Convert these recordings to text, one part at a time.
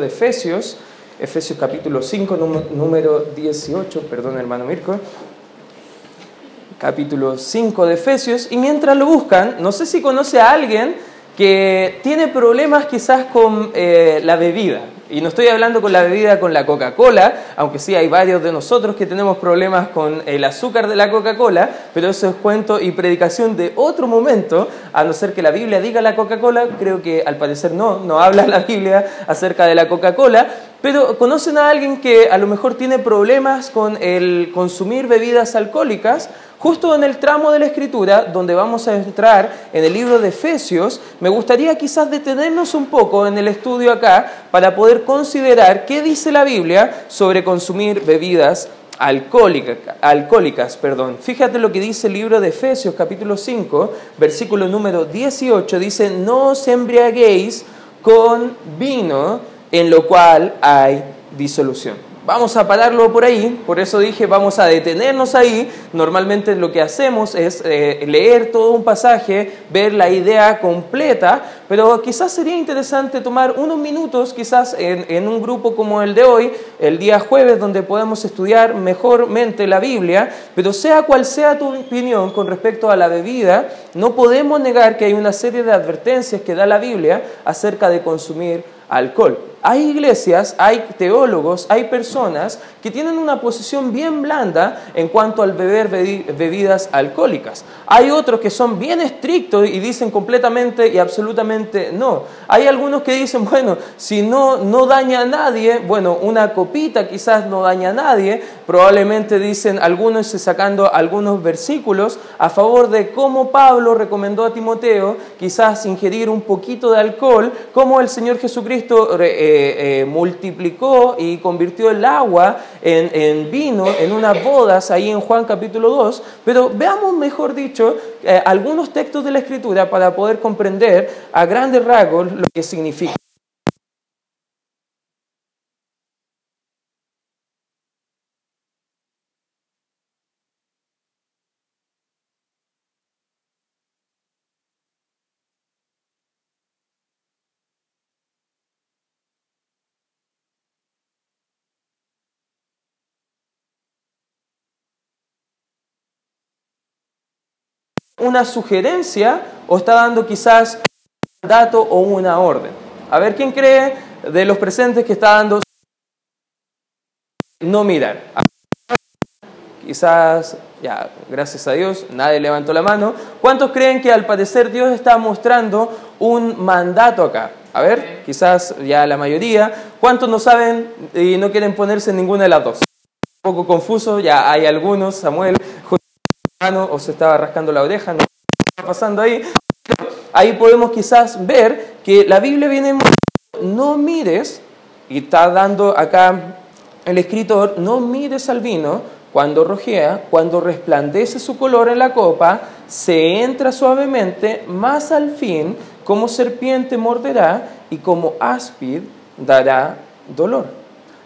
de Efesios, Efesios capítulo 5, número 18, perdón hermano Mirko, capítulo 5 de Efesios, y mientras lo buscan, no sé si conoce a alguien que tiene problemas quizás con eh, la bebida. Y no estoy hablando con la bebida con la Coca-Cola, aunque sí hay varios de nosotros que tenemos problemas con el azúcar de la Coca-Cola, pero eso es cuento y predicación de otro momento, a no ser que la Biblia diga la Coca-Cola, creo que al parecer no, no habla la Biblia acerca de la Coca-Cola, pero conocen a alguien que a lo mejor tiene problemas con el consumir bebidas alcohólicas, justo en el tramo de la escritura donde vamos a entrar en el libro de Efesios, me gustaría quizás detenernos un poco en el estudio acá para poder considerar qué dice la Biblia sobre consumir bebidas alcohólicas. perdón. Fíjate lo que dice el libro de Efesios capítulo 5, versículo número 18, dice, no os embriaguéis con vino en lo cual hay disolución. Vamos a pararlo por ahí, por eso dije vamos a detenernos ahí. Normalmente lo que hacemos es eh, leer todo un pasaje, ver la idea completa, pero quizás sería interesante tomar unos minutos, quizás en, en un grupo como el de hoy, el día jueves, donde podemos estudiar mejormente la Biblia, pero sea cual sea tu opinión con respecto a la bebida, no podemos negar que hay una serie de advertencias que da la Biblia acerca de consumir alcohol. Hay iglesias, hay teólogos, hay personas que tienen una posición bien blanda en cuanto al beber bebidas alcohólicas. Hay otros que son bien estrictos y dicen completamente y absolutamente no. Hay algunos que dicen, bueno, si no, no daña a nadie, bueno, una copita quizás no daña a nadie. Probablemente dicen algunos sacando algunos versículos a favor de cómo Pablo recomendó a Timoteo quizás ingerir un poquito de alcohol, como el Señor Jesucristo... Eh, eh, multiplicó y convirtió el agua en, vino en unas bodas ahí en Juan capítulo 2, pero veamos mejor dicho eh, algunos textos de la escritura para poder comprender a grandes rasgos lo que significa. Una sugerencia o está dando quizás un dato o una orden. A ver quién cree de los presentes que está dando no mirar. Quizás, ya, gracias a Dios, nadie levantó la mano. ¿Cuántos creen que al parecer Dios está mostrando un mandato acá? A ver, quizás ya la mayoría. ¿Cuántos no saben y no quieren ponerse en ninguna de las dos? Un poco confuso, ya hay algunos, Samuel, o se estaba rascando la oreja, no está pasando ahí. Ahí podemos quizás ver que la Biblia viene no mires, y está dando acá el escritor, no mires al vino cuando rojea, cuando resplandece su color en la copa, se entra suavemente, más al fin, como serpiente morderá y como áspid dará dolor.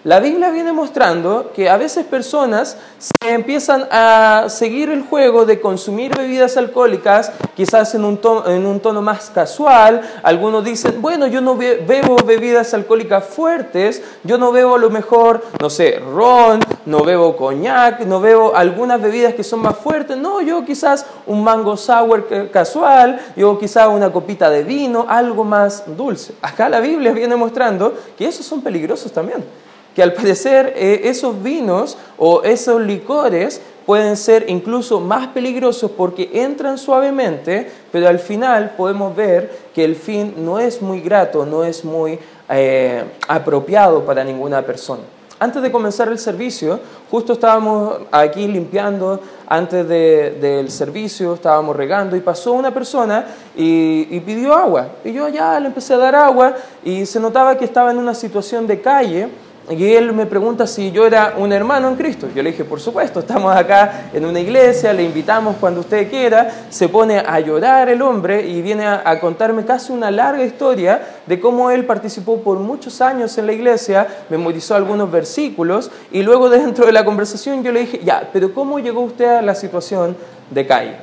La Biblia viene mostrando que a veces personas se empiezan a seguir el juego de consumir bebidas alcohólicas, quizás en un, tono, en un tono más casual. Algunos dicen, bueno, yo no bebo bebidas alcohólicas fuertes, yo no bebo a lo mejor, no sé, ron, no bebo coñac, no bebo algunas bebidas que son más fuertes. No, yo quizás un mango sour casual, yo quizás una copita de vino, algo más dulce. Acá la Biblia viene mostrando que esos son peligrosos también que al parecer eh, esos vinos o esos licores pueden ser incluso más peligrosos porque entran suavemente, pero al final podemos ver que el fin no es muy grato, no es muy eh, apropiado para ninguna persona. Antes de comenzar el servicio, justo estábamos aquí limpiando antes del servicio, estábamos regando y pasó una persona y, y, pidió agua. Y yo ya le empecé a dar agua y se notaba que estaba en una situación de calle y él me pregunta si yo era un hermano en Cristo. Yo le dije, por supuesto, estamos acá en una iglesia, le invitamos cuando usted quiera. Se pone a llorar el hombre y viene a, contarme casi una larga historia de cómo él participó por muchos años en la iglesia, memorizó algunos versículos y luego dentro de la conversación yo le dije, ya, pero ¿cómo llegó usted a la situación de calle?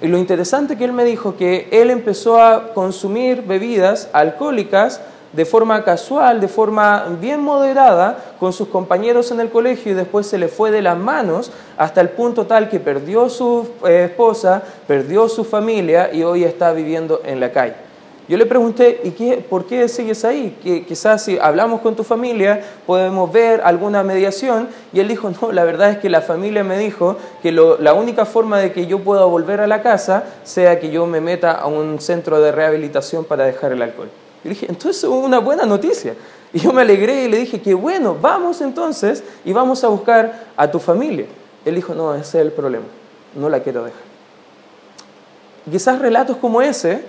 Y lo interesante que él me dijo que él empezó a consumir bebidas alcohólicas de forma casual, de forma bien moderada, con sus compañeros en el colegio y después se le fue de las manos hasta el punto tal que perdió su eh, esposa, perdió su familia y hoy está viviendo en la calle. Yo le pregunté, ¿y qué, por qué sigues ahí? Que quizás si hablamos con tu familia podemos ver alguna mediación. Y él dijo, no, la verdad es que la familia me dijo que la única forma de que yo pueda volver a la casa sea que yo me meta a un centro de rehabilitación para dejar el alcohol. Y dije, entonces es una buena noticia. Y yo me alegré y le dije, qué bueno, vamos entonces y vamos a buscar a tu familia. Él dijo, no, ese es el problema, no la quiero dejar. Quizás relatos como ese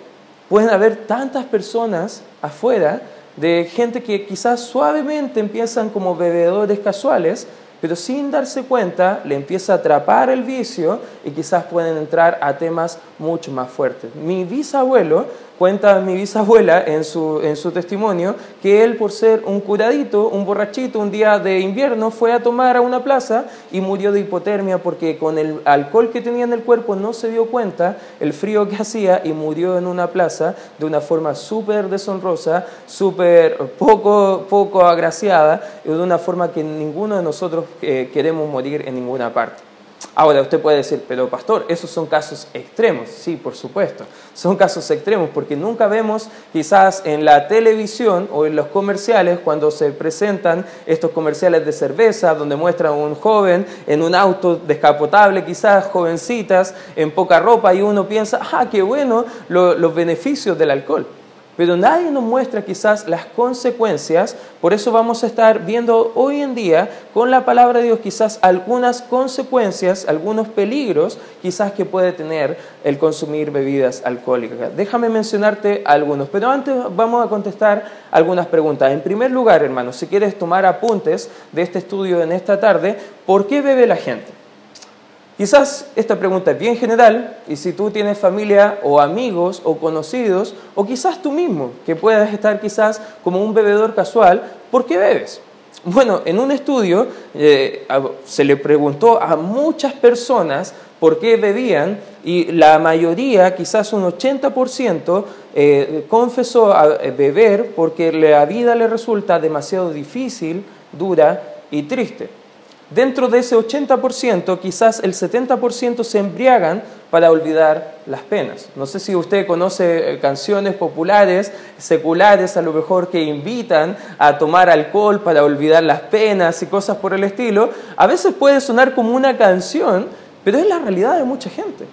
pueden haber tantas personas afuera de gente que quizás suavemente empiezan como bebedores casuales, pero sin darse cuenta le empieza a atrapar el vicio y quizás pueden entrar a temas mucho más fuertes. Mi bisabuelo Cuenta mi bisabuela en su, en su testimonio que él, por ser un curadito, un borrachito, un día de invierno, fue a tomar a una plaza y murió de hipotermia porque con el alcohol que tenía en el cuerpo no se dio cuenta el frío que hacía y murió en una plaza de una forma súper deshonrosa, súper poco, poco agraciada y de una forma que ninguno de nosotros eh, queremos morir en ninguna parte. Ahora usted puede decir, pero pastor, esos son casos extremos. Sí, por supuesto, son casos extremos porque nunca vemos quizás en la televisión o en los comerciales cuando se presentan estos comerciales de cerveza donde muestran a un joven en un auto descapotable, quizás jovencitas en poca ropa y uno piensa, ah, qué bueno los beneficios del alcohol pero nadie nos muestra quizás las consecuencias, por eso vamos a estar viendo hoy en día con la palabra de Dios quizás algunas consecuencias, algunos peligros quizás que puede tener el consumir bebidas alcohólicas. Déjame mencionarte algunos, pero antes vamos a contestar algunas preguntas. En primer lugar, hermanos, si quieres tomar apuntes de este estudio en esta tarde, ¿por qué bebe la gente? Quizás esta pregunta es bien general y si tú tienes familia o amigos o conocidos o quizás tú mismo que puedas estar quizás como un bebedor casual, ¿por qué bebes? Bueno, en un estudio eh, se le preguntó a muchas personas por qué bebían y la mayoría, quizás un 80%, eh, confesó a eh, beber porque la vida le resulta demasiado difícil, dura y triste. Dentro de ese 80%, quizás el 70% se embriagan para olvidar las penas. No sé si usted conoce eh, canciones populares, seculares, a lo mejor que invitan a tomar alcohol para olvidar las penas y cosas por el estilo. A veces puede sonar como una canción, pero es la realidad de mucha gente.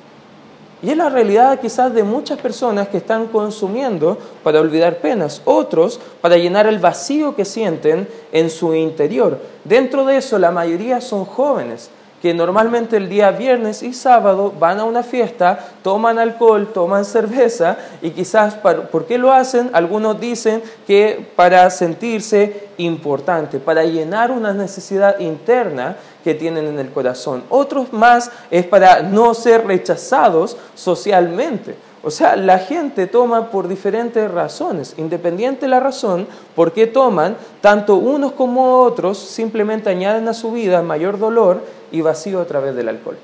Y es la realidad quizás de muchas personas que están consumiendo para olvidar penas, otros para llenar el vacío que sienten en su interior. Dentro de eso, la mayoría son jóvenes que normalmente el día viernes y sábado van a una fiesta, toman alcohol, toman cerveza y quizás, ¿por qué lo hacen? Algunos dicen que para sentirse importante, para llenar una necesidad interna que tienen en el corazón. Otros más es para no ser rechazados socialmente. O sea, la gente toma por diferentes razones, independiente de la razón por qué toman, tanto unos como otros simplemente añaden a su vida mayor dolor y vacío a través del alcohol.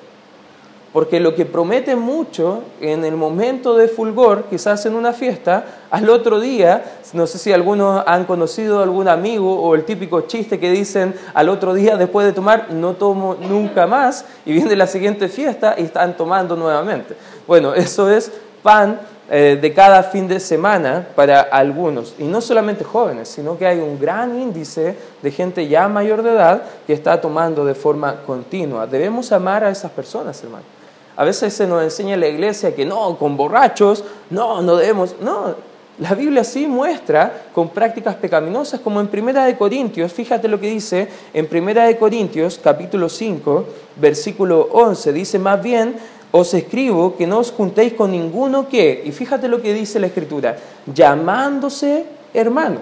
Porque lo que promete mucho en el momento de fulgor, quizás en una fiesta, al otro día, no sé si algunos han conocido algún amigo o el típico chiste que dicen al otro día después de tomar, no tomo nunca más, y viene la siguiente fiesta y están tomando nuevamente. Bueno, eso es pan eh, de cada fin de semana para algunos. Y no solamente jóvenes, sino que hay un gran índice de gente ya mayor de edad que está tomando de forma continua. Debemos amar a esas personas, hermano. A veces se nos enseña en la iglesia que no, con borrachos, no, no debemos. No, la Biblia sí muestra con prácticas pecaminosas, como en Primera de Corintios, fíjate lo que dice en Primera de Corintios, capítulo 5, versículo 11, dice más bien, os escribo que no os juntéis con ninguno que, y fíjate lo que dice la Escritura, llamándose hermano.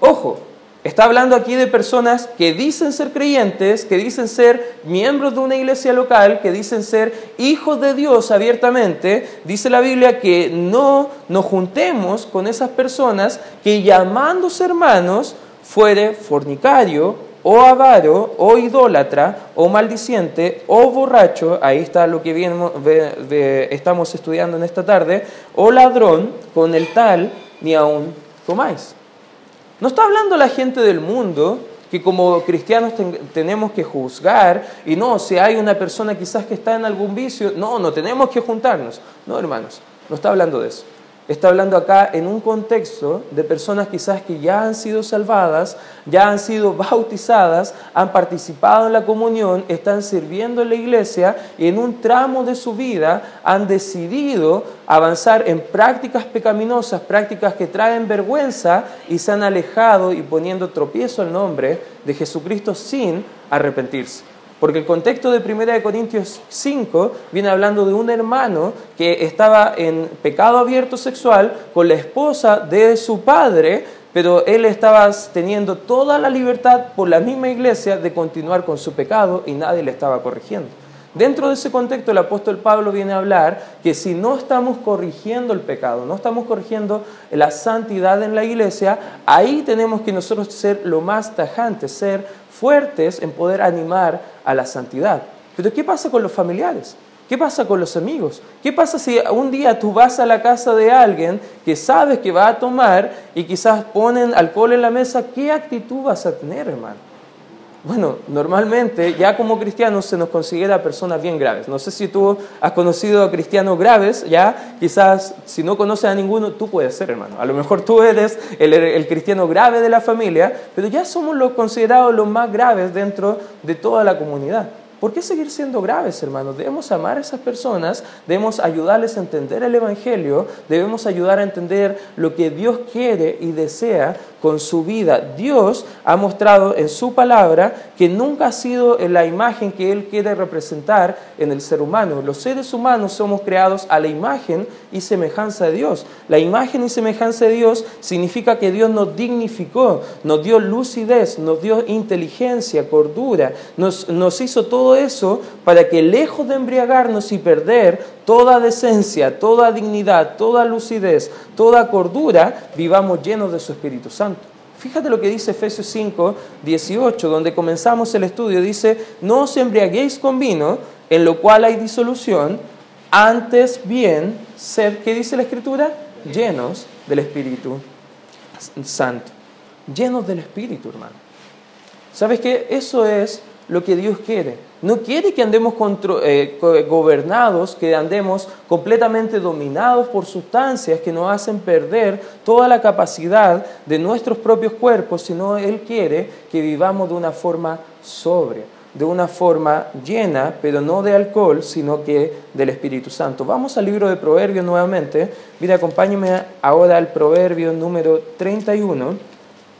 Ojo, está hablando aquí de personas que dicen ser creyentes, que dicen ser miembros de una iglesia local, que dicen ser hijos de Dios abiertamente. Dice la Biblia que no nos juntemos con esas personas que llamándose hermanos fuere fornicario, o avaro, o idólatra, o maldiciente, o borracho, ahí está lo que estamos estudiando en esta tarde, o ladrón, con el tal ni aún comáis. No está hablando la gente del mundo que como cristianos tenemos que juzgar y no, si hay una persona quizás que está en algún vicio, no, no tenemos que juntarnos. No, hermanos, no está hablando de eso. Está hablando acá en un contexto de personas quizás que ya han sido salvadas, ya han sido bautizadas, han participado en la comunión, están sirviendo en la iglesia y en un tramo de su vida han decidido avanzar en prácticas pecaminosas, prácticas que traen vergüenza y se han alejado y poniendo tropiezo al nombre de Jesucristo sin arrepentirse. Porque el contexto de 1 Corintios 5 viene hablando de un hermano que estaba en pecado abierto sexual con la esposa de su padre, pero él estaba teniendo toda la libertad por la misma iglesia de continuar con su pecado y nadie le estaba corrigiendo. Dentro de ese contexto el apóstol Pablo viene a hablar que si no estamos corrigiendo el pecado, no estamos corrigiendo la santidad en la iglesia, ahí tenemos que nosotros ser lo más tajantes, ser fuertes en poder animar a la santidad. Pero ¿qué pasa con los familiares? ¿Qué pasa con los amigos? ¿Qué pasa si un día tú vas a la casa de alguien que sabes que va a tomar y quizás ponen alcohol en la mesa? ¿Qué actitud vas a tener, hermano? Bueno, normalmente ya como cristianos se nos considera personas bien graves. No sé si tú has conocido a cristianos graves, ya quizás si no conoces a ninguno, tú puedes ser hermano. A lo mejor tú eres el, cristiano grave de la familia, pero ya somos los considerados los más graves dentro de toda la comunidad. ¿Por qué seguir siendo graves, hermanos? Debemos amar a esas personas, debemos ayudarles a entender el Evangelio, debemos ayudar a entender lo que Dios quiere y desea con su vida. Dios ha mostrado en su palabra que nunca ha sido la imagen que Él quiere representar en el ser humano. Los seres humanos somos creados a la imagen y semejanza de Dios. La imagen y semejanza de Dios significa que Dios nos dignificó, nos dio lucidez, nos dio inteligencia, cordura, nos, nos hizo todo eso para que lejos de embriagarnos y perder toda decencia, toda dignidad, toda lucidez, toda cordura, vivamos llenos de su Espíritu Santo. Fíjate lo que dice Efesios 5, 18, donde comenzamos el estudio. Dice, no os embriaguéis con vino, en lo cual hay disolución, antes bien, ser, ¿qué dice la Escritura? Llenos del Espíritu Santo. Llenos del Espíritu, hermano. ¿Sabes qué? Eso es lo que Dios quiere. No quiere que andemos eh, gobernados, que andemos completamente dominados por sustancias que nos hacen perder toda la capacidad de nuestros propios cuerpos, sino Él quiere que vivamos de una forma sobria, de una forma llena, pero no de alcohol, sino que del Espíritu Santo. Vamos al libro de Proverbios nuevamente. Mira, acompáñeme ahora al Proverbio número 31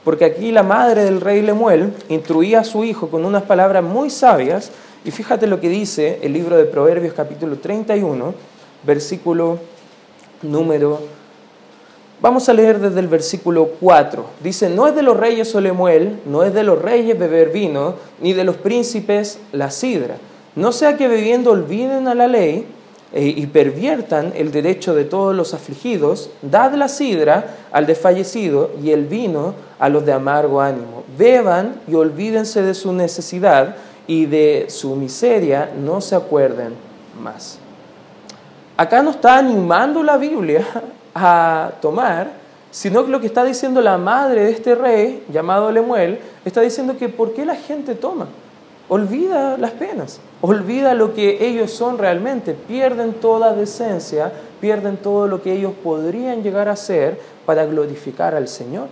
porque aquí la madre del rey Lemuel instruía a su hijo con unas palabras muy sabias, y fíjate lo que dice el libro de Proverbios capítulo 31, versículo número... Vamos a leer desde el versículo 4. Dice, no es de los reyes o Lemuel, no es de los reyes beber vino, ni de los príncipes la sidra. No sea que bebiendo olviden a la ley eh, y perviertan el derecho de todos los afligidos, dad la sidra al desfallecido y el vino a los de amargo ánimo. Beban y olvídense de su necesidad y de su miseria, no se acuerden más. Acá no está animando la Biblia a tomar, sino que lo que está diciendo la madre de este rey, llamado Lemuel, está diciendo que ¿por qué la gente toma? olvida las penas, olvida lo que ellos son realmente, pierden toda decencia, pierden todo lo que ellos podrían llegar a ser para glorificar al Señor.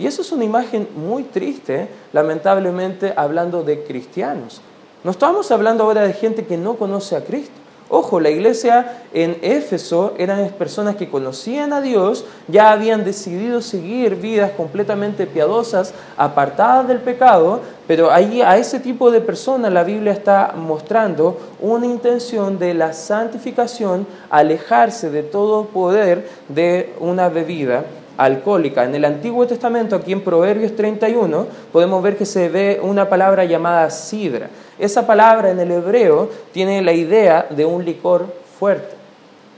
Y eso es una imagen muy triste, lamentablemente hablando de cristianos. No estamos hablando ahora de gente que no conoce a Cristo. Ojo, la iglesia en Éfeso eran personas que conocían a Dios, ya habían decidido seguir vidas completamente piadosas, apartadas del pecado, pero ahí a ese tipo de personas la Biblia está mostrando una intención de la santificación, alejarse de todo poder de una bebida alcohólica. En el Antiguo Testamento, aquí en Proverbios 31, podemos ver que se ve una palabra llamada sidra. Esa palabra en el hebreo tiene la idea de un licor fuerte.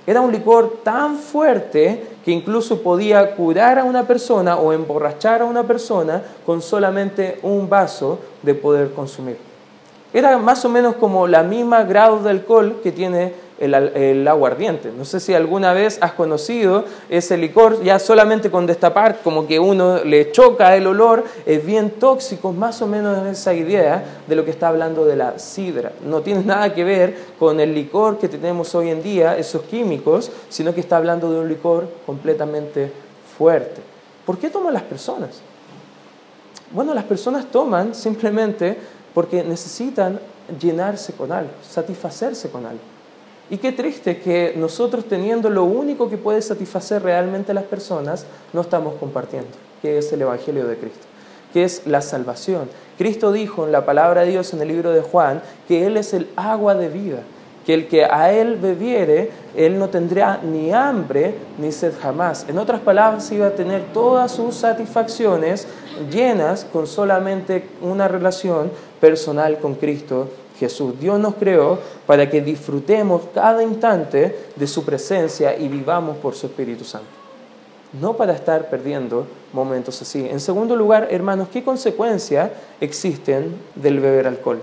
Era un licor tan fuerte que incluso podía curar a una persona o emborrachar a una persona con solamente un vaso de poder consumir. Era más o menos como la misma grado de alcohol que tiene el, aguardiente. No sé si alguna vez has conocido ese licor, ya solamente con destapar, como que uno le choca el olor, es bien tóxico, más o menos esa idea de lo que está hablando de la sidra. No tiene nada que ver con el licor que tenemos hoy en día, esos químicos, sino que está hablando de un licor completamente fuerte. ¿Por qué toman las personas? Bueno, las personas toman simplemente porque necesitan llenarse con algo, satisfacerse con algo. Y qué triste que nosotros teniendo lo único que puede satisfacer realmente a las personas, no estamos compartiendo, que es el Evangelio de Cristo, que es la salvación. Cristo dijo en la palabra de Dios en el libro de Juan que Él es el agua de vida, que el que a Él bebiere, Él no tendrá ni hambre ni sed jamás. En otras palabras, iba a tener todas sus satisfacciones llenas con solamente una relación personal con Cristo Jesús. Dios nos creó para que disfrutemos cada instante de su presencia y vivamos por su Espíritu Santo. No para estar perdiendo momentos así. En segundo lugar, hermanos, ¿qué consecuencias existen del beber alcohol?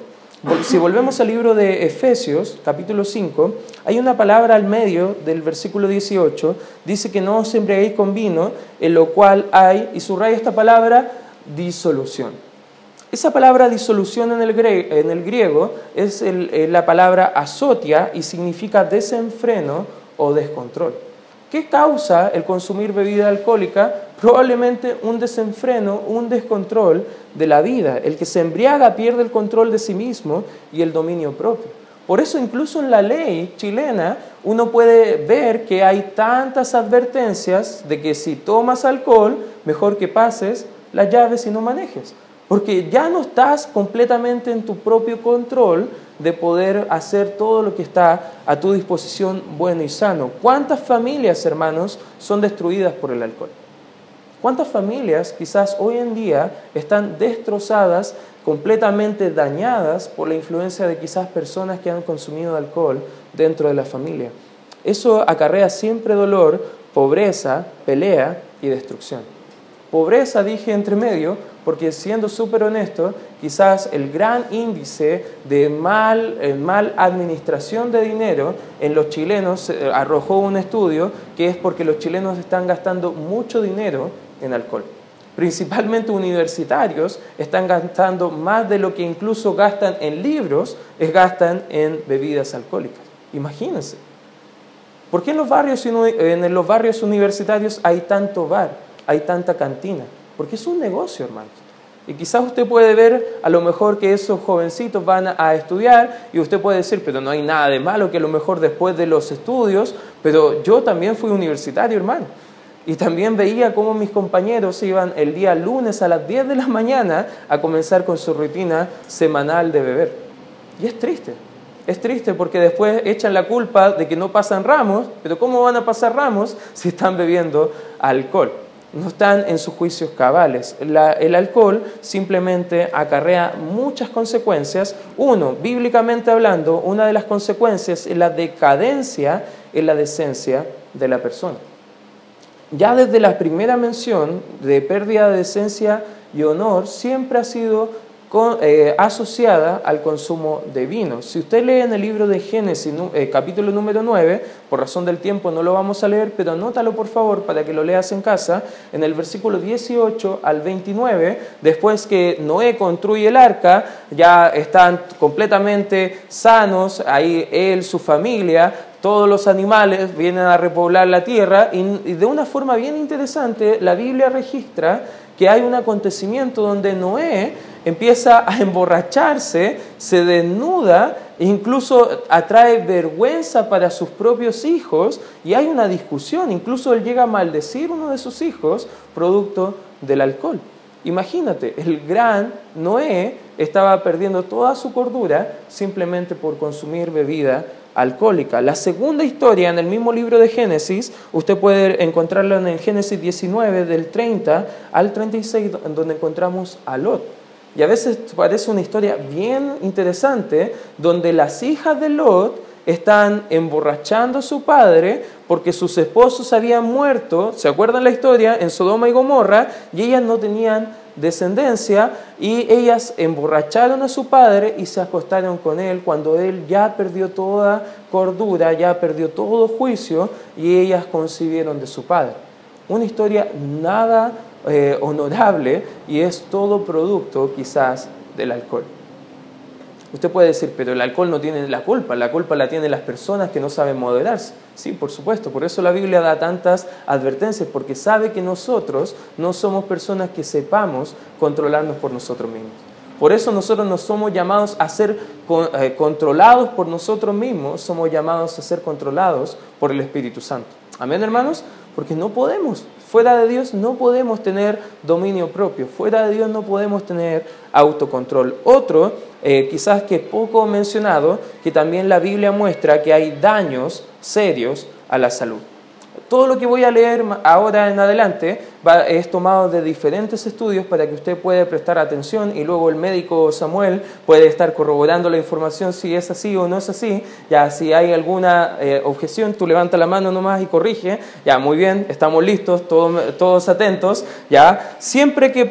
Si volvemos al libro de Efesios, capítulo 5, hay una palabra al medio del versículo 18, dice que no os embriaguéis con vino, en lo cual hay, y subraya esta palabra, disolución. Esa palabra disolución en el, griego, es la palabra azotia y significa desenfreno o descontrol. ¿Qué causa el consumir bebida alcohólica? Probablemente un desenfreno, un descontrol de la vida. El que se embriaga pierde el control de sí mismo y el dominio propio. Por eso incluso en la ley chilena uno puede ver que hay tantas advertencias de que si tomas alcohol, mejor que pases las llaves y no manejes. Porque ya no estás completamente en tu propio control de poder hacer todo lo que está a tu disposición bueno y sano. ¿Cuántas familias, hermanos, son destruidas por el alcohol? ¿Cuántas familias quizás hoy en día están destrozadas, completamente dañadas por la influencia de quizás personas que han consumido alcohol dentro de la familia? Eso acarrea siempre dolor, pobreza, pelea y destrucción. Pobreza, dije entre medio, porque siendo súper honesto, quizás el gran índice de mal, eh, mal administración de dinero en los chilenos eh, arrojó un estudio que es porque los chilenos están gastando mucho dinero en alcohol. Principalmente universitarios están gastando más de lo que incluso gastan en libros, es gastan en bebidas alcohólicas. Imagínense. ¿Por qué en los barrios, en los barrios universitarios hay tanto bar, hay tanta cantina? Porque es un negocio, hermanos. Y quizás usted puede ver a lo mejor que esos jovencitos van a estudiar y usted puede decir, pero no hay nada de malo que a lo mejor después de los estudios, pero yo también fui universitario, hermano. Y también veía cómo mis compañeros iban el día lunes a las 10 de la mañana a comenzar con su rutina semanal de beber. Y es triste. Es triste porque después echan la culpa de que no pasan ramos, pero ¿cómo van a pasar ramos si están bebiendo alcohol? No están en sus juicios cabales. el alcohol simplemente acarrea muchas consecuencias. Uno, bíblicamente hablando, una de las consecuencias es la decadencia en la decencia de la persona. Ya desde la primera mención de pérdida de decencia y honor, siempre ha sido eh, asociada al consumo de vino. Si usted lee en el libro de Génesis, eh, capítulo número 9, por razón del tiempo no lo vamos a leer, pero anótalo por favor para que lo leas en casa, en el versículo 18 al 29, después que Noé construye el arca, ya están completamente sanos, ahí él, su familia, todos los animales vienen a repoblar la tierra y de una forma bien interesante la Biblia registra que hay un acontecimiento donde Noé empieza a emborracharse, se desnuda e incluso atrae vergüenza para sus propios hijos y hay una discusión, incluso él llega a maldecir uno de sus hijos producto del alcohol. Imagínate, el gran Noé estaba perdiendo toda su cordura simplemente por consumir bebida alcohólica. La segunda historia en el mismo libro de Génesis, usted puede encontrarla en el Génesis 19 del 30 al 36, donde encontramos a Lot. Y a veces parece una historia bien interesante, donde las hijas de Lot están emborrachando a su padre porque sus esposos habían muerto, ¿se acuerdan la historia? En Sodoma y Gomorra, y ellas no tenían descendencia y ellas emborracharon a su padre y se acostaron con él cuando él ya perdió toda cordura, ya perdió todo juicio y ellas concibieron de su padre. Una historia nada eh, honorable y es todo producto quizás del alcohol. Usted puede decir, pero el alcohol no tiene la culpa, la culpa la tienen las personas que no saben moderarse. Sí, por supuesto, por eso la Biblia da tantas advertencias, porque sabe que nosotros no somos personas que sepamos controlarnos por nosotros mismos. Por eso nosotros no somos llamados a ser eh, controlados por nosotros mismos, somos llamados a ser controlados por el Espíritu Santo. Amén, hermanos, porque no podemos. Fuera de Dios no podemos tener dominio propio, fuera de Dios no podemos tener autocontrol. Otro, eh, quizás que poco mencionado, que también la Biblia muestra que hay daños serios a la salud. Todo lo que voy a leer ahora en adelante es tomado de diferentes estudios para que usted pueda prestar atención y luego el médico Samuel puede estar corroborando la información si es así o no es así. Ya si hay alguna eh, objeción, tú levanta la mano nomás y corrige. Ya, muy bien, estamos listos, todos, atentos. Ya, siempre que,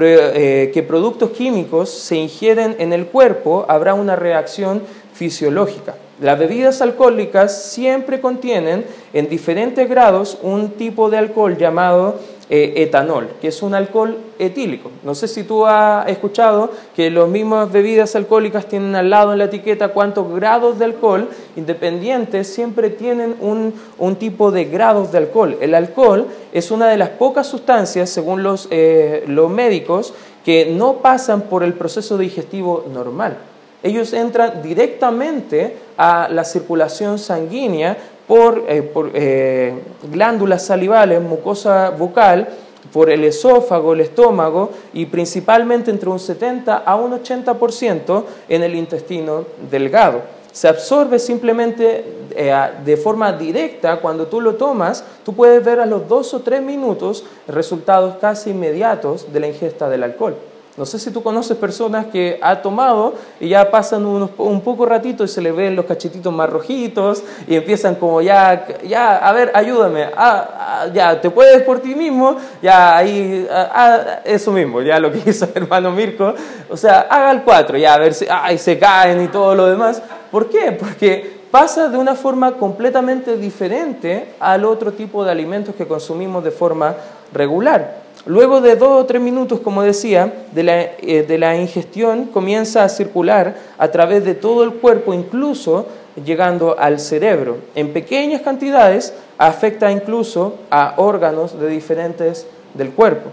eh, que productos químicos se ingieren en el cuerpo, habrá una reacción fisiológica. Las bebidas alcohólicas siempre contienen en diferentes grados un tipo de alcohol llamado eh, etanol, que es un alcohol etílico. No sé si tú has escuchado que las mismas bebidas alcohólicas tienen al lado en la etiqueta cuántos grados de alcohol, independientes siempre tienen un, tipo de grados de alcohol. El alcohol es una de las pocas sustancias, según los, eh, los médicos, que no pasan por el proceso digestivo normal ellos entran directamente a la circulación sanguínea por, eh, eh, glándulas salivales, mucosa bucal, por el esófago, el estómago y principalmente entre un 70 a un 80% en el intestino delgado. Se absorbe simplemente eh, de forma directa cuando tú lo tomas, tú puedes ver a los dos o tres minutos resultados casi inmediatos de la ingesta del alcohol. No sé si tú conoces personas que ha tomado y ya pasan un poco ratito y se le ven los cachetitos más rojitos y empiezan como ya, ya, a ver, ayúdame, ah, ah, ya, te puedes por ti mismo, ya ahí, ah, eso mismo, ya lo que hizo el hermano Mirko, o sea, haga el cuatro, ya a ver si, ay, se caen y todo lo demás. ¿Por qué? Porque pasa de una forma completamente diferente al otro tipo de alimentos que consumimos de forma regular. Luego de dos o tres minutos, como decía, eh, de la, ingestión comienza a circular a través de todo el cuerpo, incluso llegando al cerebro. En pequeñas cantidades afecta incluso a órganos de diferentes del cuerpo.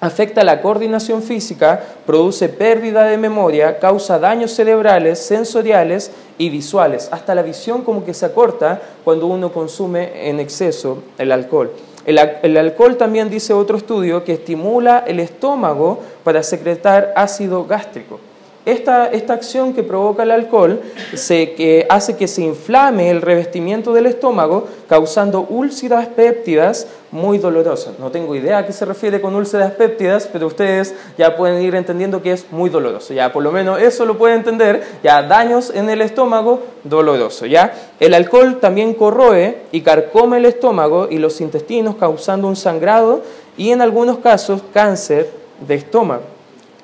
Afecta la coordinación física, produce pérdida de memoria, causa daños cerebrales, sensoriales y visuales. Hasta la visión como que se acorta cuando uno consume en exceso el alcohol. El, alcohol también dice otro estudio que estimula el estómago para secretar ácido gástrico. Esta, esta, acción que provoca el alcohol hace que se inflame el revestimiento del estómago, causando úlceras péptidas muy dolorosas. No tengo idea a qué se refiere con úlceras péptidas, pero ustedes ya pueden ir entendiendo que es muy doloroso. Ya por lo menos eso lo pueden entender. Ya daños en el estómago, doloroso. Ya el alcohol también corroe y carcome el estómago y los intestinos, causando un sangrado y en algunos casos cáncer de estómago.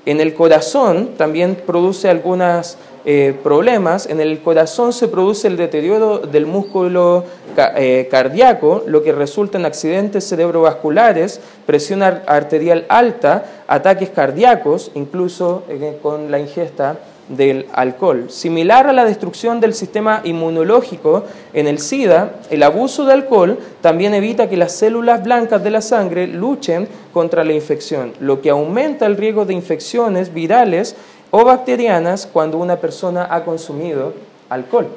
En el corazón también produce algunos eh, problemas. En el corazón se produce el deterioro del músculo eh, cardíaco, lo que resulta en accidentes cerebrovasculares, presión arterial alta, ataques cardíacos, incluso eh, con la ingesta del alcohol. Similar a la destrucción del sistema inmunológico en el SIDA, el abuso de alcohol también evita que las células blancas de la sangre luchen contra la infección, lo que aumenta el riesgo de infecciones virales o bacterianas cuando una persona ha consumido alcohol.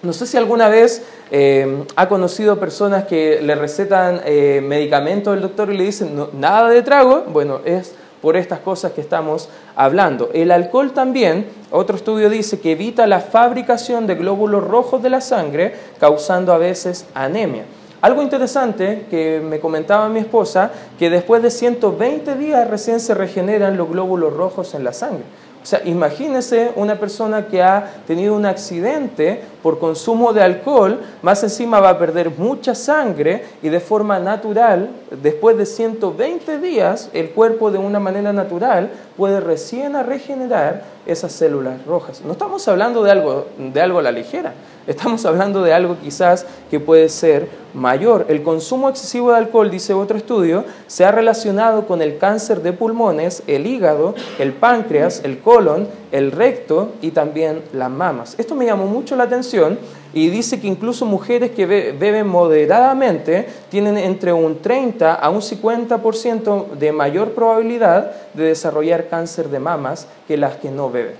No sé si alguna vez eh, ha conocido personas que le recetan eh, medicamentos al doctor y le dicen nada de trago. Bueno, es por estas cosas que estamos hablando. El alcohol también, otro estudio dice que evita la fabricación de glóbulos rojos de la sangre, causando a veces anemia. Algo interesante que me comentaba mi esposa, que después de 120 días recién se regeneran los glóbulos rojos en la sangre. O sea, imagínese una persona que ha tenido un accidente por consumo de alcohol, más encima va a perder mucha sangre y de forma natural, después de 120 días, el cuerpo de una manera natural puede recién regenerar esas células rojas. No estamos hablando de algo, de algo a la ligera, estamos hablando de algo quizás que puede ser mayor. El consumo excesivo de alcohol, dice otro estudio, se ha relacionado con el cáncer de pulmones, el hígado, el páncreas, el colon, el recto y también las mamas. Esto me llamó mucho la atención y dice que incluso mujeres que beben moderadamente tienen entre un 30 a un 50% de mayor probabilidad de desarrollar cáncer de mamas que las que no beben.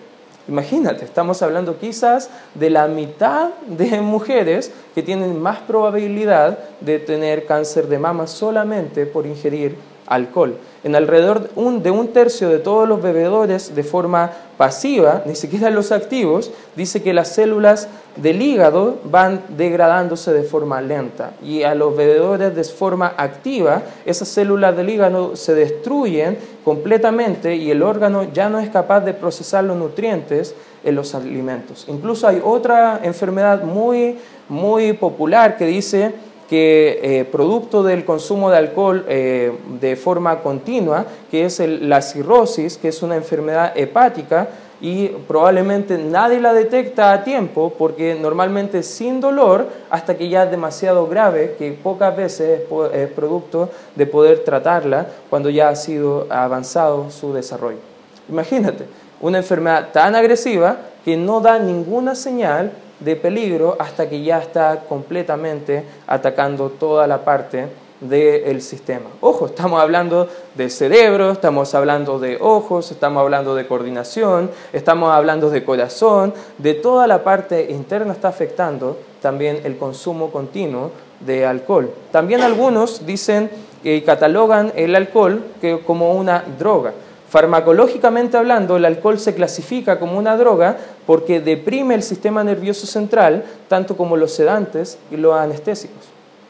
Imagínate, estamos hablando quizás de la mitad de mujeres que tienen más probabilidad de tener cáncer de mama solamente por ingerir alcohol. En alrededor de un tercio de todos los bebedores de forma pasiva, ni siquiera los activos, dice que las células del hígado van degradándose de forma lenta y a los bebedores de forma activa, esas células del hígado se destruyen completamente y el órgano ya no es capaz de procesar los nutrientes en los alimentos. Incluso hay otra enfermedad muy, muy popular que dice que eh, producto del consumo de alcohol eh, de forma continua, que es la cirrosis, que es una enfermedad hepática, y probablemente nadie la detecta a tiempo porque normalmente sin dolor hasta que ya es demasiado grave, que pocas veces es producto de poder tratarla cuando ya ha sido avanzado su desarrollo. Imagínate, una enfermedad tan agresiva que no da ninguna señal de peligro hasta que ya está completamente atacando toda la parte del sistema. Ojo, estamos hablando de cerebro, estamos hablando de ojos, estamos hablando de coordinación, estamos hablando de corazón, de toda la parte interna está afectando también el consumo continuo de alcohol. También algunos dicen y catalogan el alcohol como una droga. Farmacológicamente hablando, el alcohol se clasifica como una droga porque deprime el sistema nervioso central, tanto como los sedantes y los anestésicos.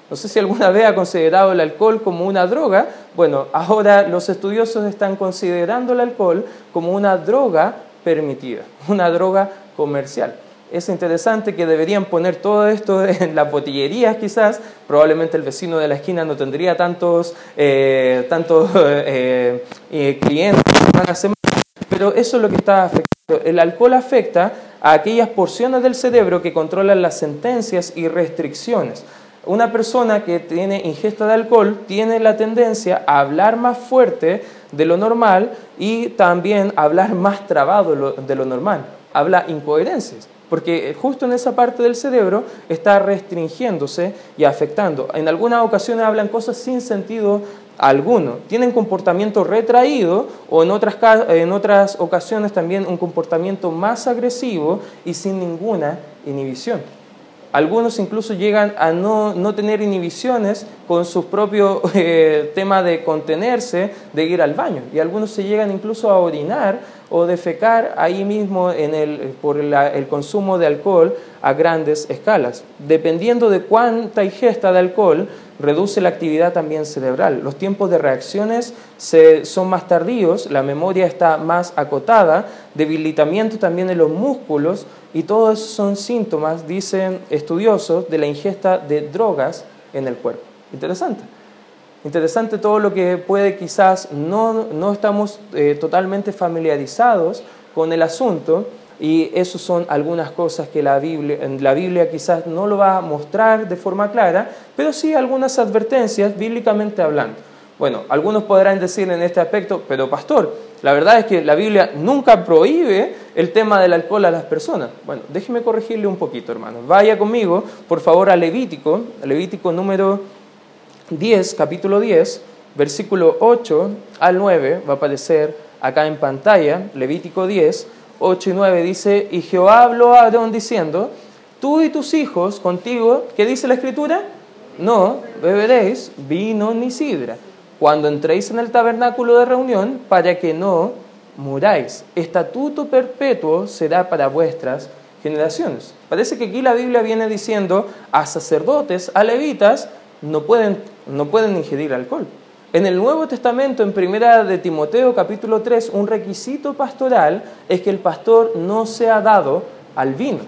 No sé si alguna vez ha considerado el alcohol como una droga. Bueno, ahora los estudiosos están considerando el alcohol como una droga permitida, una droga comercial es interesante que deberían poner todo esto en las botillerías quizás, probablemente el vecino de la esquina no tendría tantos, eh, tantos eh, eh, clientes semana, pero eso es lo que está afectando. El alcohol afecta a aquellas porciones del cerebro que controlan las sentencias y restricciones. Una persona que tiene ingesta de alcohol tiene la tendencia a hablar más fuerte de lo normal y también hablar más trabado de lo normal. Habla incoherencias porque justo en esa parte del cerebro está restringiéndose y afectando. En algunas ocasiones hablan cosas sin sentido alguno, tienen comportamiento retraído o en otras, en otras ocasiones también un comportamiento más agresivo y sin ninguna inhibición. Algunos incluso llegan a no, no tener inhibiciones con su propio eh, tema de contenerse, de ir al baño. Y algunos se llegan incluso a orinar o defecar ahí mismo en el, por el consumo de alcohol a grandes escalas. Dependiendo de cuánta ingesta de alcohol, reduce la actividad también cerebral. Los tiempos de reacciones son más tardíos, la memoria está más acotada, debilitamiento también en los músculos y todos esos son síntomas, dicen estudiosos, de la ingesta de drogas en el cuerpo. Interesante. Interesante todo lo que puede quizás no, no estamos eh, totalmente familiarizados con el asunto y eso son algunas cosas que la Biblia, la Biblia quizás no lo va a mostrar de forma clara, pero sí algunas advertencias bíblicamente hablando. Bueno, algunos podrán decir en este aspecto, pero pastor, la verdad es que la Biblia nunca prohíbe el tema del alcohol a las personas. Bueno, déjeme corregirle un poquito, hermano. Vaya conmigo, por favor, a Levítico, Levítico número 10, capítulo 10, versículo 8 al 9, va a aparecer acá en pantalla, Levítico 10, 8 y 9 dice, y Jehová habló a Aarón diciendo, tú y tus hijos contigo, ¿qué dice la escritura? No beberéis vino ni sidra cuando entréis en el tabernáculo de reunión para que no muráis. Estatuto perpetuo será para vuestras generaciones. Parece que aquí la Biblia viene diciendo a sacerdotes, a levitas, no pueden, no pueden ingerir alcohol. En el Nuevo Testamento, en primera de Timoteo capítulo 3, un requisito pastoral es que el pastor no sea dado al vino.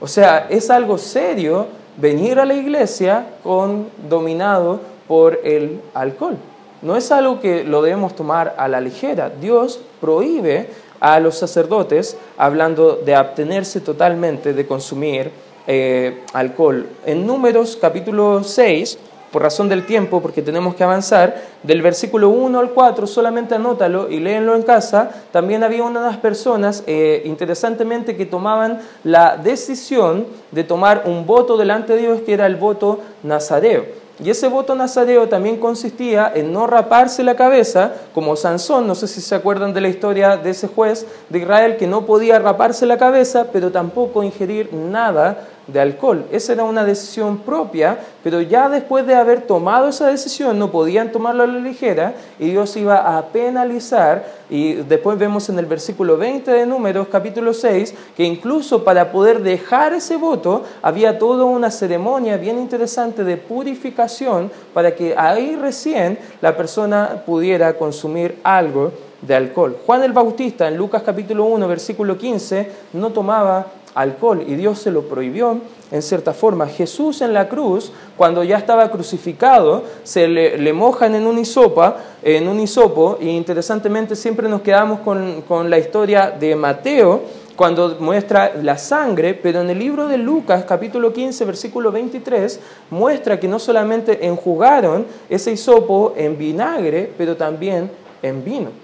O sea, es algo serio venir a la iglesia con, dominado por el alcohol. No es algo que lo debemos tomar a la ligera. Dios prohíbe a los sacerdotes, hablando de abstenerse totalmente de consumir eh, alcohol. En Números capítulo 6, por razón del tiempo, porque tenemos que avanzar, del versículo 1 al 4, solamente anótalo y léenlo en casa, también había unas personas, eh, interesantemente, que tomaban la decisión de tomar un voto delante de Dios, que era el voto nazareo. Y ese voto nazareo también consistía en no raparse la cabeza, como Sansón, no sé si se acuerdan de la historia de ese juez de Israel que no podía raparse la cabeza, pero tampoco ingerir nada de alcohol. Esa era una decisión propia, pero ya después de haber tomado esa decisión no podían tomarlo a la ligera y Dios iba a penalizar. Y después vemos en el versículo 20 de Números, capítulo 6, que incluso para poder dejar ese voto había toda una ceremonia bien interesante de purificación para que ahí recién la persona pudiera consumir algo de alcohol. Juan el Bautista en Lucas capítulo 1, versículo 15, no tomaba alcohol y Dios se lo prohibió en cierta forma. Jesús en la cruz, cuando ya estaba crucificado, se le, mojan en un, hisopa, en un hisopo y interesantemente siempre nos quedamos con, con la historia de Mateo cuando muestra la sangre, pero en el libro de Lucas capítulo 15 versículo 23 muestra que no solamente enjugaron ese hisopo en vinagre, pero también en vino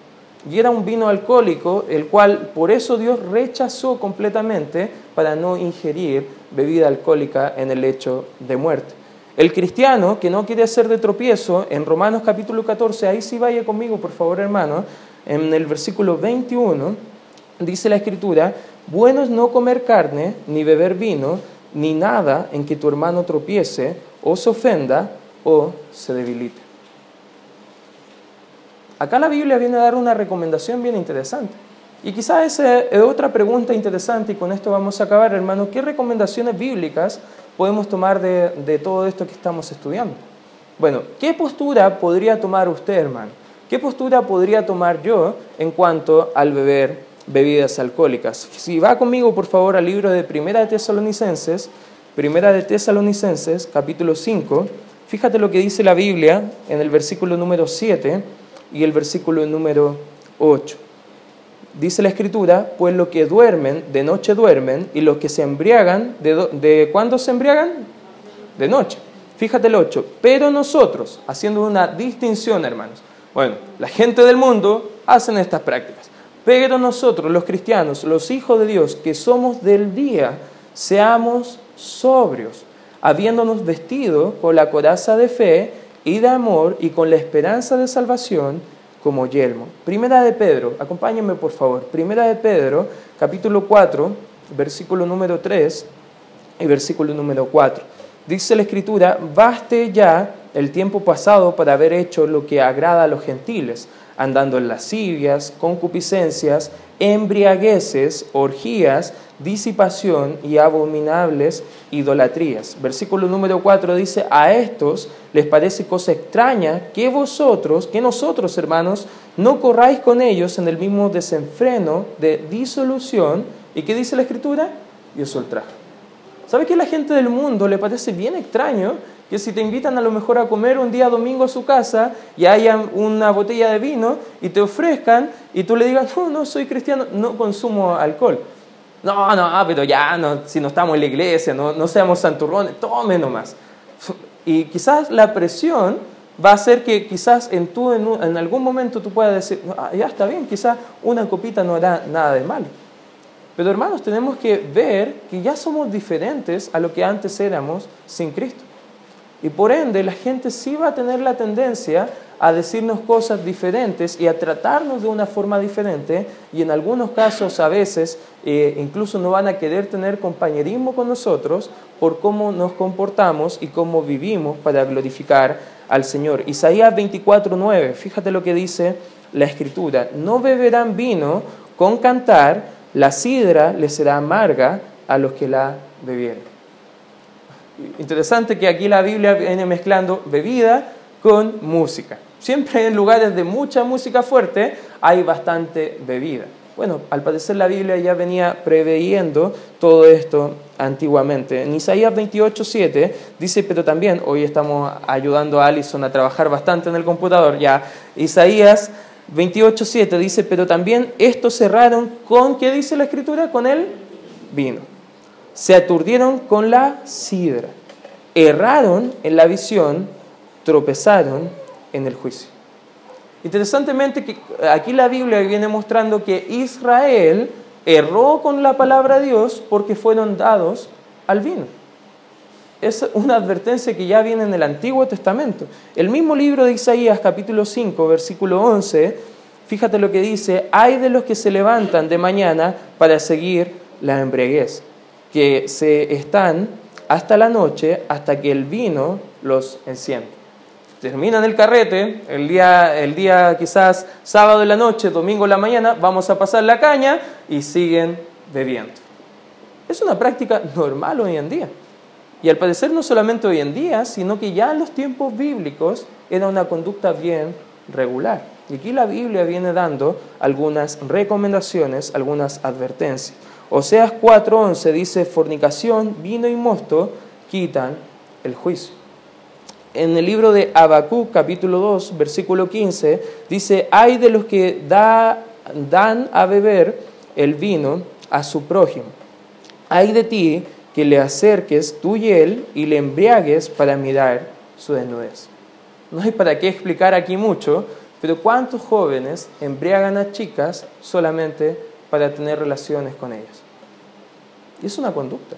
y era un vino alcohólico, el cual por eso Dios rechazó completamente para no ingerir bebida alcohólica en el hecho de muerte. El cristiano que no quiere hacer de tropiezo, en Romanos capítulo 14, ahí sí vaya conmigo, por favor, hermano, en el versículo 21, dice la escritura, bueno es no comer carne, ni beber vino, ni nada en que tu hermano tropiece, o se ofenda, o se debilite. Acá la Biblia viene a dar una recomendación bien interesante. Y quizás esa es otra pregunta interesante y con esto vamos a acabar, hermano. ¿Qué recomendaciones bíblicas podemos tomar de, todo esto que estamos estudiando? Bueno, ¿qué postura podría tomar usted, hermano? ¿Qué postura podría tomar yo en cuanto al beber bebidas alcohólicas? Si va conmigo, por favor, al libro de Primera de Tesalonicenses, Primera de Tesalonicenses, capítulo 5, fíjate lo que dice la Biblia en el versículo número 7 y el versículo número 8. Dice la escritura, pues los que duermen, de noche duermen, y los que se embriagan, ¿de, de cuándo se embriagan? De noche. Fíjate el 8. Pero nosotros, haciendo una distinción, hermanos, bueno, la gente del mundo hacen estas prácticas. Pero nosotros, los cristianos, los hijos de Dios, que somos del día, seamos sobrios, habiéndonos vestido con la coraza de fe y de amor y con la esperanza de salvación como yelmo. Primera de Pedro, acompáñenme por favor. Primera de Pedro, capítulo 4, versículo número 3 y versículo número 4. Dice la escritura, baste ya el tiempo pasado para haber hecho lo que agrada a los gentiles, andando en lascivias, concupiscencias, embriagueces, orgías, disipación y abominables idolatrías. Versículo número 4 dice, a estos les parece cosa extraña que vosotros, que nosotros hermanos, no corráis con ellos en el mismo desenfreno de disolución. ¿Y qué dice la escritura? Y os ultraje. ¿Sabe que a la gente del mundo le parece bien extraño que si te invitan a lo mejor a comer un día domingo a su casa y haya una botella de vino y te ofrezcan y tú le digas, no, no soy cristiano, no consumo alcohol? No, no, pero ya, no, si no estamos en la iglesia, no, no seamos santurrones, tome nomás. Y quizás la presión va a hacer que quizás en, tú, en, algún momento tú puedas decir, ah, ya está bien, quizás una copita no hará nada de mal. Pero hermanos, tenemos que ver que ya somos diferentes a lo que antes éramos sin Cristo. Y por ende, la gente sí va a tener la tendencia a decirnos cosas diferentes y a tratarnos de una forma diferente y en algunos casos a veces eh, incluso no van a querer tener compañerismo con nosotros por cómo nos comportamos y cómo vivimos para glorificar al Señor. Isaías 24:9, fíjate lo que dice la escritura, no beberán vino con cantar, la sidra les será amarga a los que la bebieren. Interesante que aquí la Biblia viene mezclando bebida con música. Siempre en lugares de mucha música fuerte hay bastante bebida. Bueno, al parecer la Biblia ya venía preveyendo todo esto antiguamente. En Isaías 28.7 dice, pero también, hoy estamos ayudando a Alison a trabajar bastante en el computador, ya, Isaías 28.7 dice, pero también estos cerraron con, ¿qué dice la escritura? Con el vino. Se aturdieron con la sidra. Erraron en la visión, tropezaron en el juicio. Interesantemente, aquí la Biblia viene mostrando que Israel erró con la palabra de Dios porque fueron dados al vino. Es una advertencia que ya viene en el Antiguo Testamento. El mismo libro de Isaías, capítulo 5, versículo 11, fíjate lo que dice, hay de los que se levantan de mañana para seguir la embriaguez, que se están hasta la noche hasta que el vino los enciende terminan el carrete, el día, el día quizás sábado en la noche, domingo en la mañana, vamos a pasar la caña y siguen bebiendo. Es una práctica normal hoy en día. Y al parecer no solamente hoy en día, sino que ya en los tiempos bíblicos era una conducta bien regular. Y aquí la Biblia viene dando algunas recomendaciones, algunas advertencias. Oseas 4:11 dice, fornicación, vino y mosto quitan el juicio en el libro de Habacuc, capítulo 2, versículo 15, dice, hay de los que da, dan a beber el vino a su prójimo. Hay de ti que le acerques tú y él y le embriagues para mirar su desnudez. No hay para qué explicar aquí mucho, pero ¿cuántos jóvenes embriagan a chicas solamente para tener relaciones con ellas? Y es una conducta.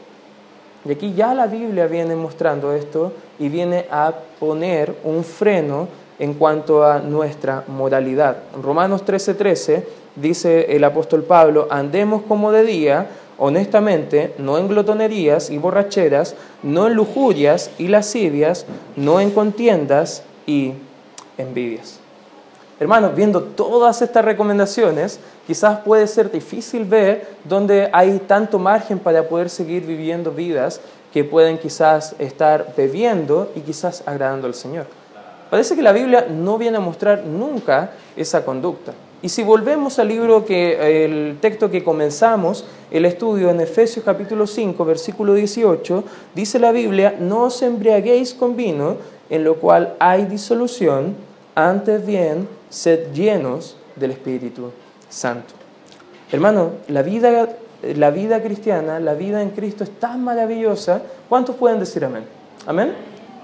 Y aquí ya la Biblia viene mostrando esto y viene a poner un freno en cuanto a nuestra moralidad. Romanos 13:13 dice el apóstol Pablo, andemos como de día, honestamente, no en glotonerías y borracheras, no en lujurias y lascivias, no en contiendas y envidias. Hermanos, viendo todas estas recomendaciones, quizás puede ser difícil ver dónde hay tanto margen para poder seguir viviendo vidas que pueden quizás estar bebiendo y quizás agradando al Señor. Parece que la Biblia no viene a mostrar nunca esa conducta. Y si volvemos al libro que el texto que comenzamos el estudio en Efesios capítulo 5, versículo 18, dice la Biblia, no os embriaguéis con vino, en lo cual hay disolución, antes bien sed llenos del Espíritu Santo. Hermano, la vida, la vida cristiana, la vida en Cristo es tan maravillosa. ¿Cuántos pueden decir amén? Amén.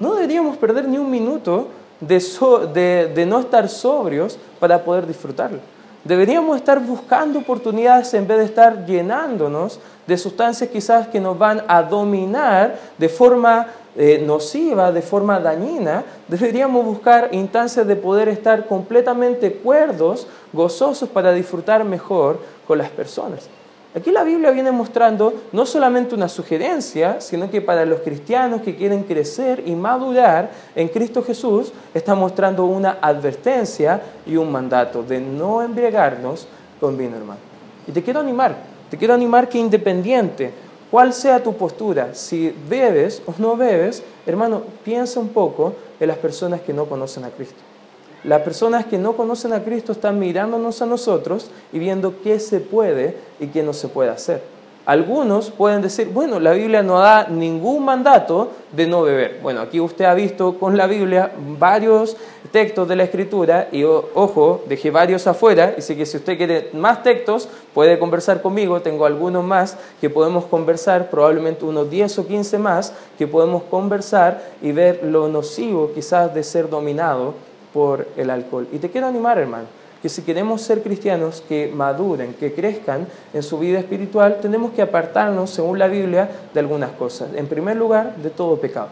No deberíamos perder ni un minuto de, de no estar sobrios para poder disfrutarlo. Deberíamos estar buscando oportunidades en vez de estar llenándonos de sustancias quizás que nos van a dominar de forma eh, nociva, de forma dañina, deberíamos buscar instancias de poder estar completamente cuerdos, gozosos para disfrutar mejor con las personas. Aquí la Biblia viene mostrando no solamente una sugerencia, sino que para los cristianos que quieren crecer y madurar en Cristo Jesús, está mostrando una advertencia y un mandato de no embriagarnos con vino, hermano. Y te quiero animar, te quiero animar que independiente cuál sea tu postura, si bebes o no bebes, hermano, piensa un poco en las personas que no conocen a Cristo. Las personas que no conocen a Cristo están mirándonos a nosotros y viendo qué se puede y qué no se puede hacer. Algunos pueden decir, bueno, la Biblia no da ningún mandato de no beber. Bueno, aquí usted ha visto con la Biblia varios textos de la Escritura y ojo, dejé varios afuera, así que si usted quiere más textos, puede conversar conmigo, tengo algunos más que podemos conversar, probablemente unos 10 o 15 más que podemos conversar y ver lo nocivo quizás de ser dominado por el alcohol. Y te quiero animar, hermano que si queremos ser cristianos que maduren, que crezcan en su vida espiritual, tenemos que apartarnos, según la Biblia, de algunas cosas. En primer lugar, de todo pecado.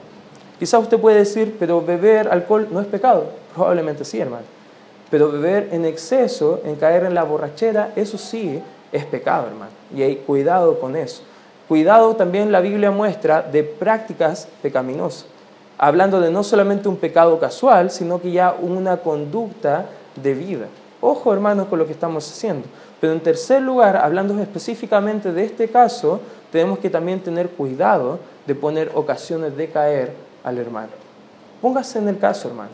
Quizá usted puede decir, pero beber alcohol no es pecado. Probablemente sí, hermano. Pero beber en exceso, en caer en la borrachera, eso sí es pecado, hermano. Y hay cuidado con eso. Cuidado también la Biblia muestra de prácticas pecaminosas. Hablando de no solamente un pecado casual, sino que ya una conducta de vida. Ojo, hermanos, con lo que estamos haciendo. Pero en tercer lugar, hablando específicamente de este caso, tenemos que también tener cuidado de poner ocasiones de caer al hermano. Póngase en el caso, hermano.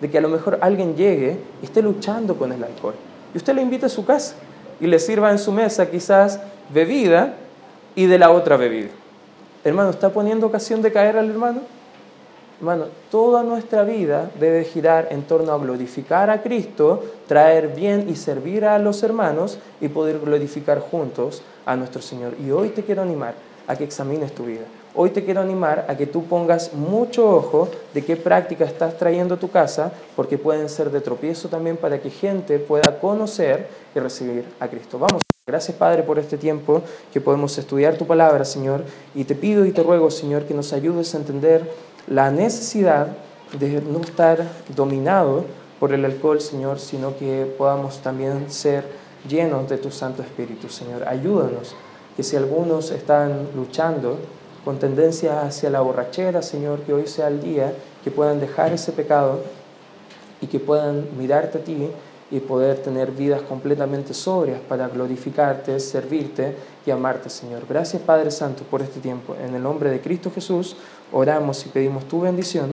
de que a lo mejor alguien llegue y esté luchando con el alcohol. Y usted le invita a su casa y le sirva en su mesa quizás bebida y de la otra bebida. Hermano, ¿está poniendo ocasión de caer al hermano? Hermano, toda nuestra vida debe girar en torno a glorificar a Cristo, traer bien y servir a los hermanos y poder glorificar juntos a nuestro Señor. Y hoy te quiero animar a que examines tu vida. Hoy te quiero animar a que tú pongas mucho ojo de qué práctica estás trayendo a tu casa, porque pueden ser de tropiezo también para que gente pueda conocer y recibir a Cristo. Vamos. Gracias Padre por este tiempo que podemos estudiar tu palabra, Señor, y te pido y te ruego, Señor, que nos ayudes a entender la necesidad de no estar dominado por el alcohol, Señor, sino que podamos también ser llenos de tu Santo Espíritu, Señor. Ayúdanos, que si algunos están luchando con tendencia hacia la borrachera, Señor, que hoy sea el día que puedan dejar ese pecado y que puedan mirarte a ti y poder tener vidas completamente sobrias para glorificarte, servirte y amarte, Señor. Gracias, Padre Santo, por este tiempo. En el nombre de Cristo Jesús, oramos y pedimos tu bendición.